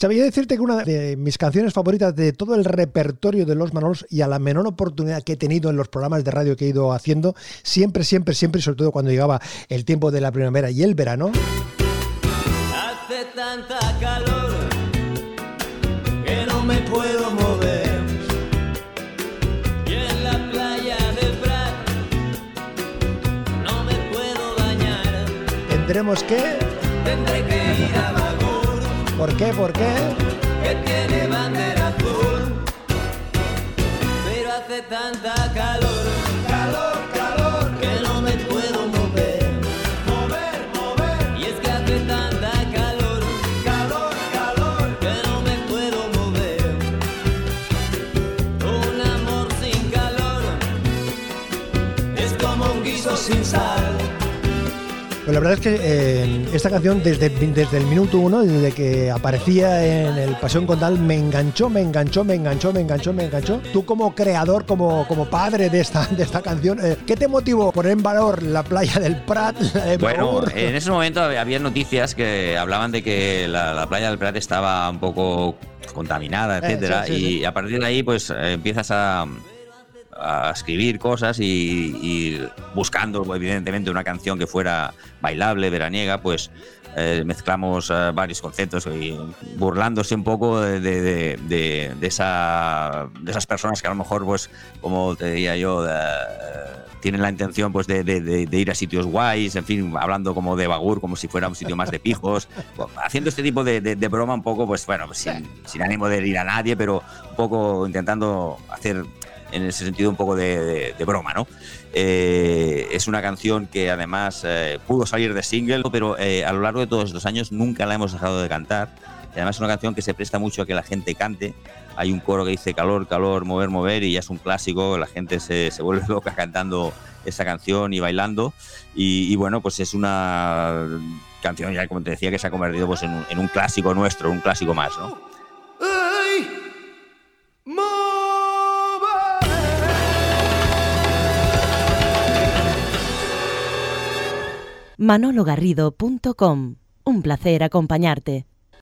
Sabía decirte que una de mis canciones favoritas de todo el repertorio de los Manolos y a la menor oportunidad que he tenido en los programas de radio que he ido haciendo, siempre, siempre, siempre, y sobre todo cuando llegaba el tiempo de la primavera y el verano. Hace tanta calor que no me puedo mover. Y en la playa del Prat no me puedo bañar. Tendremos que. Tendré que ir a ¿Por qué? ¿Por qué? que tiene bandera azul. Pero hace tanta calor, calor, calor, que no me puedo mover. Mover, mover. Y es que hace tanta calor, calor, calor, que no me puedo mover. Un amor sin calor es como un guiso sin sal. Pues la verdad es que eh, esta canción desde, desde el minuto uno, desde que aparecía en el Pasión Condal, me enganchó, me enganchó, me enganchó, me enganchó, me enganchó. Tú como creador, como, como padre de esta, de esta canción, eh, ¿qué te motivó poner en valor la playa del Prat, la de Bueno, en ese momento había noticias que hablaban de que la, la playa del Prat estaba un poco contaminada, Eh, etcétera, sí, sí, sí. y a partir de ahí pues empiezas a, a escribir cosas y, y buscando evidentemente una canción que fuera bailable, veraniega, pues eh, mezclamos eh, varios conceptos y burlándose un poco de, de- de- esa, de esas personas que a lo mejor, pues, como te diría yo, de- tienen la intención pues de, de- de- de ir a sitios guays, en fin, hablando como de Bagur, como si fuera un sitio más de pijos, haciendo este tipo de, de- de broma un poco, pues bueno, pues, sin, sin ánimo de ir a nadie, pero un poco intentando hacer en ese sentido un poco de, de- de broma, ¿no? Eh, es una canción que además eh, pudo salir de single, pero eh, a lo largo de todos estos años nunca la hemos dejado de cantar. Además es una canción que se presta mucho a que la gente cante. Hay un coro que dice calor, calor, mover, mover, y ya es un clásico. La gente se, se vuelve loca cantando esa canción y bailando. Y, y bueno, pues es una canción, ya como te decía, que se ha convertido pues, en, un, en un clásico nuestro, un clásico más, ¿no? manologarrido.com. Un placer acompañarte.